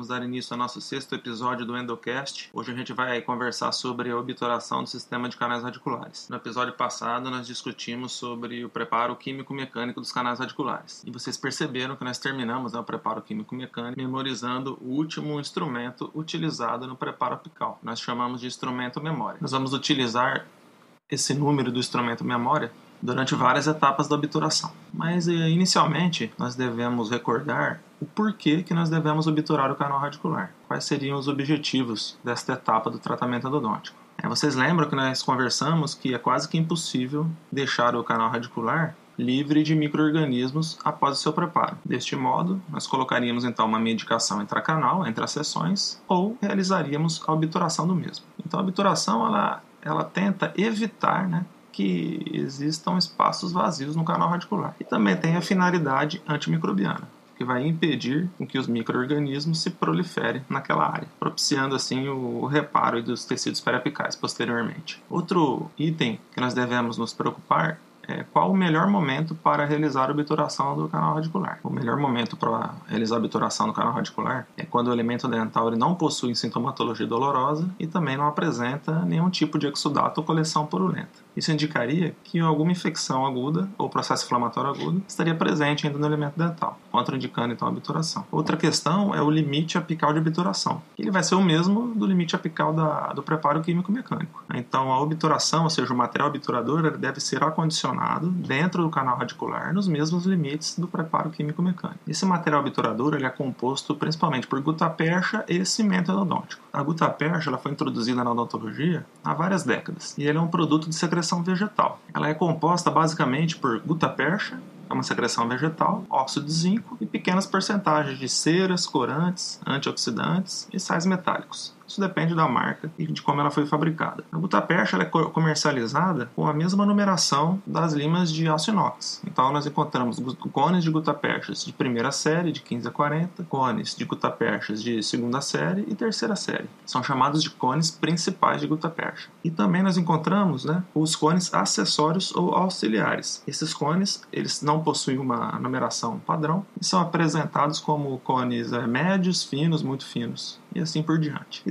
Vamos dar início ao nosso sexto episódio do Endocast. Hoje a gente vai conversar sobre a obturação do sistema de canais radiculares. No episódio passado, nós discutimos sobre o preparo químico-mecânico dos canais radiculares. E vocês perceberam que nós terminamos né, o preparo químico-mecânico memorizando o último instrumento utilizado no preparo apical. Nós chamamos de instrumento memória. Nós vamos utilizar esse número do instrumento memória durante várias etapas da obturação. Mas eh, inicialmente nós devemos recordar o porquê que nós devemos obturar o canal radicular. Quais seriam os objetivos desta etapa do tratamento endodôntico? É, vocês lembram que nós conversamos que é quase que impossível deixar o canal radicular livre de microorganismos após o seu preparo. Deste modo, nós colocaríamos então uma medicação intracanal entre as sessões ou realizaríamos a obturação do mesmo. Então a obturação ela, ela tenta evitar né, que existam espaços vazios no canal radicular. E também tem a finalidade antimicrobiana, que vai impedir que os microorganismos se proliferem naquela área, propiciando assim o reparo dos tecidos periapicais posteriormente. Outro item que nós devemos nos preocupar é, qual o melhor momento para realizar a obturação do canal radicular. O melhor momento para realizar a obturação do canal radicular é quando o elemento dental ele não possui sintomatologia dolorosa e também não apresenta nenhum tipo de exudato ou coleção purulenta. Isso indicaria que alguma infecção aguda ou processo inflamatório agudo estaria presente ainda no elemento dental, contraindicando então a obturação. Outra questão é o limite apical de obturação. Ele vai ser o mesmo do limite apical da, do preparo químico-mecânico. Então, a obturação, ou seja, o material obturador, deve ser acondicionado dentro do canal radicular nos mesmos limites do preparo químico-mecânico. Esse material obturador ele é composto principalmente por gutapercha e cimento endodôntico. A gutapercha ela foi introduzida na odontologia há várias décadas e ele é um produto de secreção secreção vegetal. Ela é composta basicamente por gutapercha, é uma secreção vegetal, óxido de zinco e pequenas porcentagens de ceras, corantes, antioxidantes e sais metálicos. Isso depende da marca e de como ela foi fabricada. A gutapercha é comercializada com a mesma numeração das limas de aço inox. Então nós encontramos cones de gutaperchas de primeira série, de 15 a 40, cones de gutaperchas de segunda série e terceira série. São chamados de cones principais de gutapercha. E também nós encontramos né, os cones acessórios ou auxiliares. Esses cones eles não possuem uma numeração padrão e são apresentados como cones é, médios, finos, muito finos e assim por diante.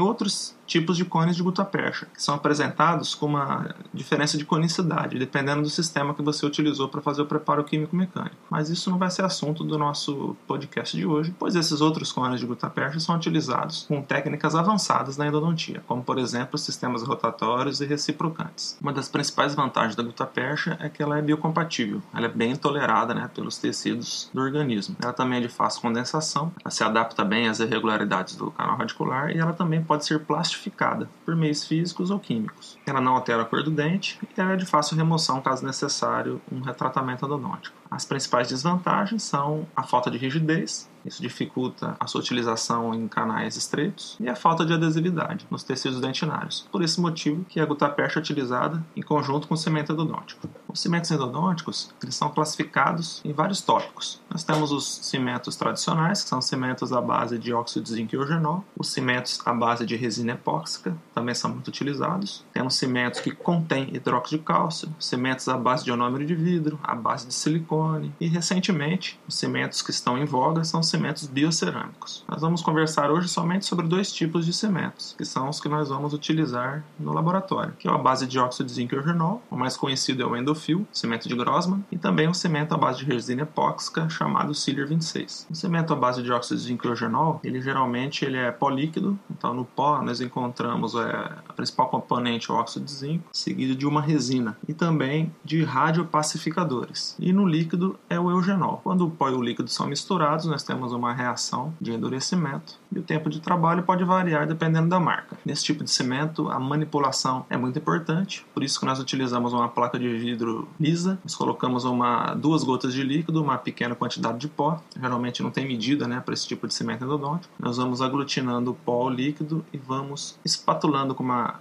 Outros tipos de cones de gutapercha, que são apresentados com uma diferença de conicidade, dependendo do sistema que você utilizou para fazer o preparo químico-mecânico. Mas isso não vai ser assunto do nosso podcast de hoje, pois esses outros cones de gutapercha são utilizados com técnicas avançadas na endodontia, como por exemplo sistemas rotatórios e reciprocantes. Uma das principais vantagens da gutapercha é que ela é biocompatível, ela é bem tolerada né, pelos tecidos do organismo. Ela também é de fácil condensação, ela se adapta bem às irregularidades do canal radicular e ela também pode ser plástica plastificada por meios físicos ou químicos. Ela não altera a cor do dente e é de fácil remoção caso necessário um retratamento endodôntico. As principais desvantagens são a falta de rigidez, isso dificulta a sua utilização em canais estreitos e a falta de adesividade nos tecidos dentinários. Por esse motivo que a gutapercha é utilizada em conjunto com o cimento endodôntico. Os cimentos endodônticos eles são classificados em vários tópicos. Nós temos os cimentos tradicionais, que são cimentos à base de óxido de zinco e eugenol. Os cimentos à base de resina epóxica também são muito utilizados. Temos cimentos que contêm hidróxido de cálcio, cimentos à base de ionômero de vidro, à base de silicone. E recentemente, os cimentos que estão em voga são cimentos biocerâmicos. Nós vamos conversar hoje somente sobre dois tipos de cimentos, que são os que nós vamos utilizar no laboratório, que é a base de óxido de zinco e o mais conhecido é o endofil, cimento de Grossman, e também um cimento à base de resina epóxica chamado Ciliar 26. O cimento à base de óxido de zinco e ele geralmente ele é políquido, então no pó nós encontramos é, a principal componente, o óxido de zinco, seguido de uma resina, e também de radiopacificadores. E no líquido é o eugenol. Quando o pó e o líquido são misturados, nós temos uma reação de endurecimento e o tempo de trabalho pode variar dependendo da marca. Nesse tipo de cimento, a manipulação é muito importante, por isso que nós utilizamos uma placa de vidro lisa, nós colocamos uma, duas gotas de líquido, uma pequena quantidade de pó, geralmente não tem medida né, para esse tipo de cimento endodôntico. Nós vamos aglutinando o pó ao líquido e vamos espatulando com uma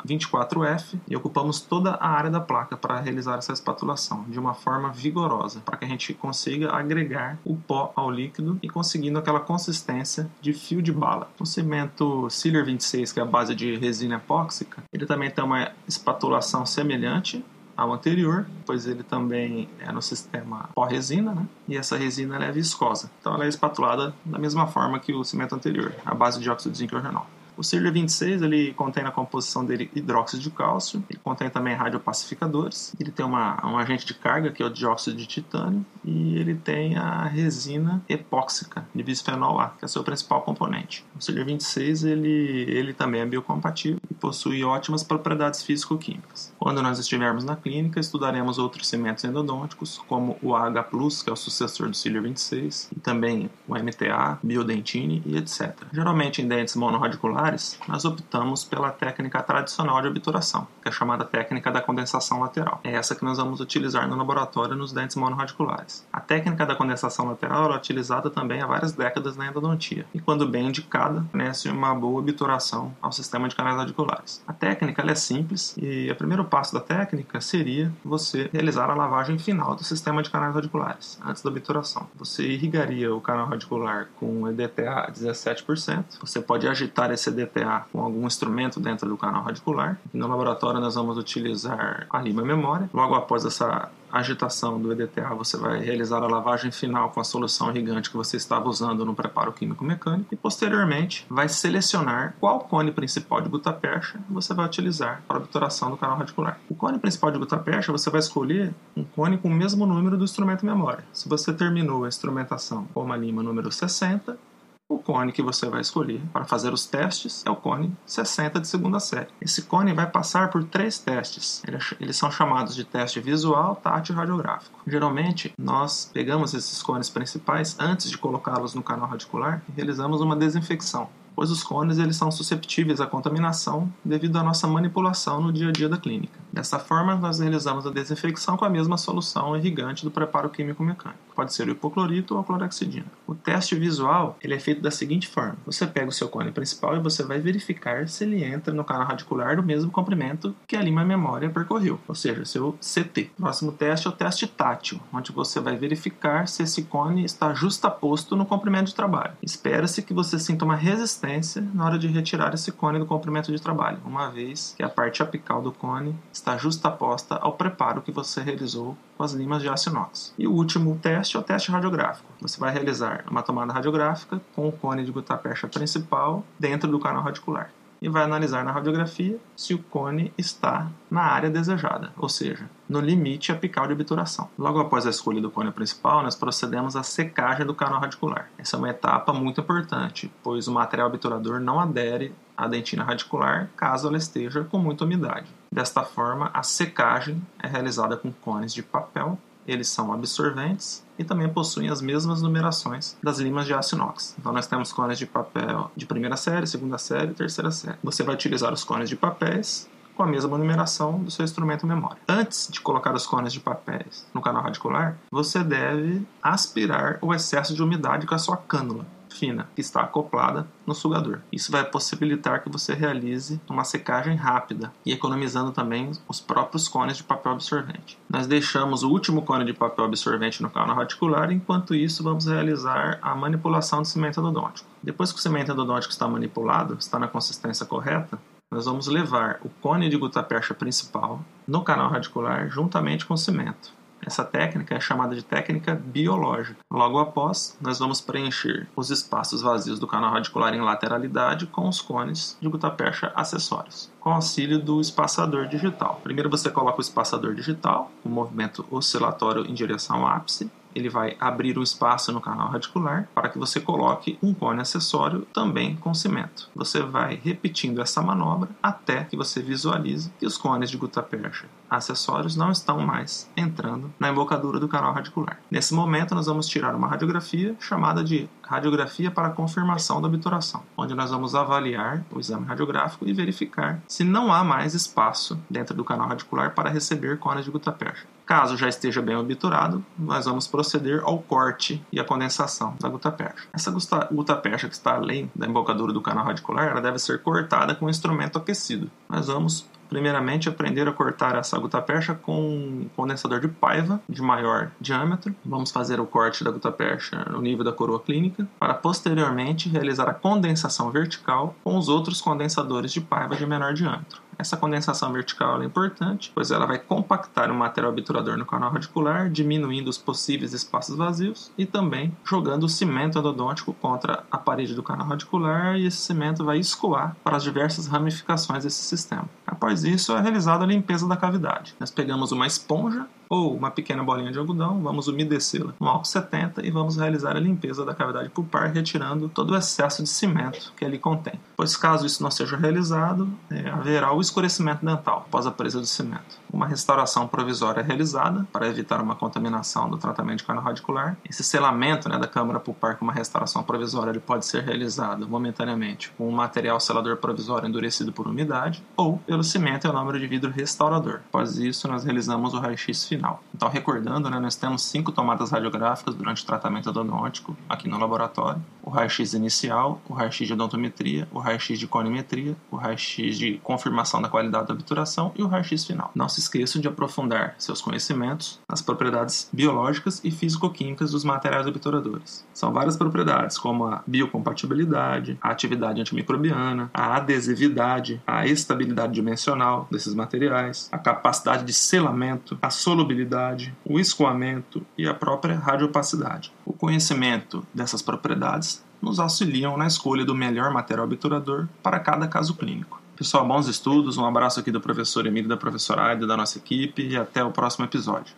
24F e ocupamos toda a área da placa para realizar essa espatulação de uma forma vigorosa, para que a gente consiga agregar o pó ao líquido e conseguindo aquela consistência de fio de bala. O cimento Ciliar 26, que é a base de resina epóxica, ele também tem uma espatulação semelhante ao anterior, pois ele também é no sistema pó-resina, né? E essa resina é viscosa. Então ela é espatulada da mesma forma que o cimento anterior, à base de dióxido de zinco organol. O Cirlia 26 ele contém na composição dele hidróxido de cálcio, ele contém também radiopacificadores, ele tem uma, um agente de carga que é o dióxido de titânio e ele tem a resina epóxica de bisfenol A, que é o seu principal componente. O Cirlia 26 ele, ele também é biocompatível e possui ótimas propriedades físico-químicas. Quando nós estivermos na clínica, estudaremos outros cimentos endodônticos, como o AH+, que é o sucessor do Cirlia 26, e também o MTA, biodentine e etc. Geralmente em dentes monorradiculares nós optamos pela técnica tradicional de obturação, que é chamada técnica da condensação lateral. É essa que nós vamos utilizar no laboratório nos dentes monorradiculares. A técnica da condensação lateral é utilizada também há várias décadas na endodontia, e quando bem indicada, fornece uma boa obturação ao sistema de canais radiculares. A técnica é simples e o primeiro passo da técnica seria você realizar a lavagem final do sistema de canais radiculares, antes da obturação. Você irrigaria o canal radicular com EDTA 17%, você pode agitar esse DTA com algum instrumento dentro do canal radicular. No laboratório nós vamos utilizar a lima memória. Logo após essa agitação do EDTA, você vai realizar a lavagem final com a solução irrigante que você estava usando no preparo químico-mecânico e posteriormente vai selecionar qual cone principal de gutapercha você vai utilizar para a obturação do canal radicular. O cone principal de gutapercha você vai escolher um cone com o mesmo número do instrumento memória. Se você terminou a instrumentação com uma lima número 60, o cone que você vai escolher para fazer os testes é o cone 60 de segunda série. Esse cone vai passar por três testes. Eles são chamados de teste visual, tátil e radiográfico. Geralmente, nós pegamos esses cones principais antes de colocá-los no canal radicular e realizamos uma desinfecção pois os cones eles são susceptíveis à contaminação devido à nossa manipulação no dia a dia da clínica. Dessa forma, nós realizamos a desinfecção com a mesma solução irrigante do preparo químico-mecânico. Pode ser o hipoclorito ou a clorexidina. O teste visual ele é feito da seguinte forma: você pega o seu cone principal e você vai verificar se ele entra no canal radicular do mesmo comprimento que a lima memória percorreu, ou seja, seu CT. Próximo teste é o teste tátil, onde você vai verificar se esse cone está justaposto no comprimento de trabalho. Espera-se que você sinta uma resistência na hora de retirar esse cone do comprimento de trabalho, uma vez que a parte apical do cone está justaposta ao preparo que você realizou com as limas de aço inox. E o último teste é o teste radiográfico. Você vai realizar uma tomada radiográfica com o cone de gutapercha principal dentro do canal radicular e vai analisar na radiografia se o cone está na área desejada, ou seja, no limite apical de obturação. Logo após a escolha do cone principal, nós procedemos à secagem do canal radicular. Essa é uma etapa muito importante, pois o material obturador não adere à dentina radicular caso ela esteja com muita umidade. Desta forma, a secagem é realizada com cones de papel eles são absorventes e também possuem as mesmas numerações das limas de aço inox. Então nós temos cones de papel de primeira série, segunda série e terceira série. Você vai utilizar os cones de papéis com a mesma numeração do seu instrumento memória. Antes de colocar os cones de papéis no canal radicular, você deve aspirar o excesso de umidade com a sua cânula fina que está acoplada no sugador. Isso vai possibilitar que você realize uma secagem rápida e economizando também os próprios cones de papel absorvente. Nós deixamos o último cone de papel absorvente no canal radicular, enquanto isso vamos realizar a manipulação do cimento endodôntico. Depois que o cimento endodôntico está manipulado, está na consistência correta, nós vamos levar o cone de gutapercha principal no canal radicular juntamente com o cimento. Essa técnica é chamada de técnica biológica. Logo após, nós vamos preencher os espaços vazios do canal radicular em lateralidade com os cones de gutapercha acessórios, com auxílio do espaçador digital. Primeiro você coloca o espaçador digital, o movimento oscilatório em direção ao ápice, ele vai abrir um espaço no canal radicular para que você coloque um cone acessório também com cimento. Você vai repetindo essa manobra até que você visualize que os cones de gutapercha acessórios não estão mais entrando na embocadura do canal radicular. Nesse momento, nós vamos tirar uma radiografia chamada de radiografia para confirmação da obturação, onde nós vamos avaliar o exame radiográfico e verificar se não há mais espaço dentro do canal radicular para receber cones de gutapercha. Caso já esteja bem obturado, nós vamos proceder ao corte e a condensação da gutapercha. Essa gutapercha que está além da embocadura do canal radicular, ela deve ser cortada com um instrumento aquecido. Nós vamos primeiramente aprender a cortar essa gutapercha com um condensador de paiva de maior diâmetro. Vamos fazer o corte da gutapercha no nível da coroa clínica, para posteriormente realizar a condensação vertical com os outros condensadores de paiva de menor diâmetro. Essa condensação vertical é importante, pois ela vai compactar o material obturador no canal radicular, diminuindo os possíveis espaços vazios e também jogando o cimento endodôntico contra a parede do canal radicular e esse cimento vai escoar para as diversas ramificações desse sistema. Após isso, é realizada a limpeza da cavidade. Nós pegamos uma esponja ou uma pequena bolinha de algodão, vamos umedecê-la no álcool 70 e vamos realizar a limpeza da cavidade pulpar, retirando todo o excesso de cimento que ali contém. Pois caso isso não seja realizado, é, haverá o escurecimento dental após a presa do cimento. Uma restauração provisória realizada para evitar uma contaminação do tratamento de canal radicular. Esse selamento né, da câmara pulpar com uma restauração provisória ele pode ser realizado momentaneamente com um material selador provisório endurecido por umidade ou pelo cimento e número de vidro restaurador. Após isso, nós realizamos o raio-x final. Então, recordando, né, nós temos cinco tomadas radiográficas durante o tratamento odontológico aqui no laboratório: o raio-x inicial, o raio-x de odontometria, o raio-x de conimetria, o raio-x de confirmação da qualidade da obturação e o raio-x final. Não se esqueçam de aprofundar seus conhecimentos nas propriedades biológicas e físico-químicas dos materiais obturadores. São várias propriedades, como a biocompatibilidade, a atividade antimicrobiana, a adesividade, a estabilidade dimensional desses materiais, a capacidade de selamento, a solubilidade, o escoamento e a própria radiopacidade. O conhecimento dessas propriedades nos auxiliam na escolha do melhor material obturador para cada caso clínico. Pessoal, bons estudos, um abraço aqui do professor Emílio da professora Aida da nossa equipe e até o próximo episódio.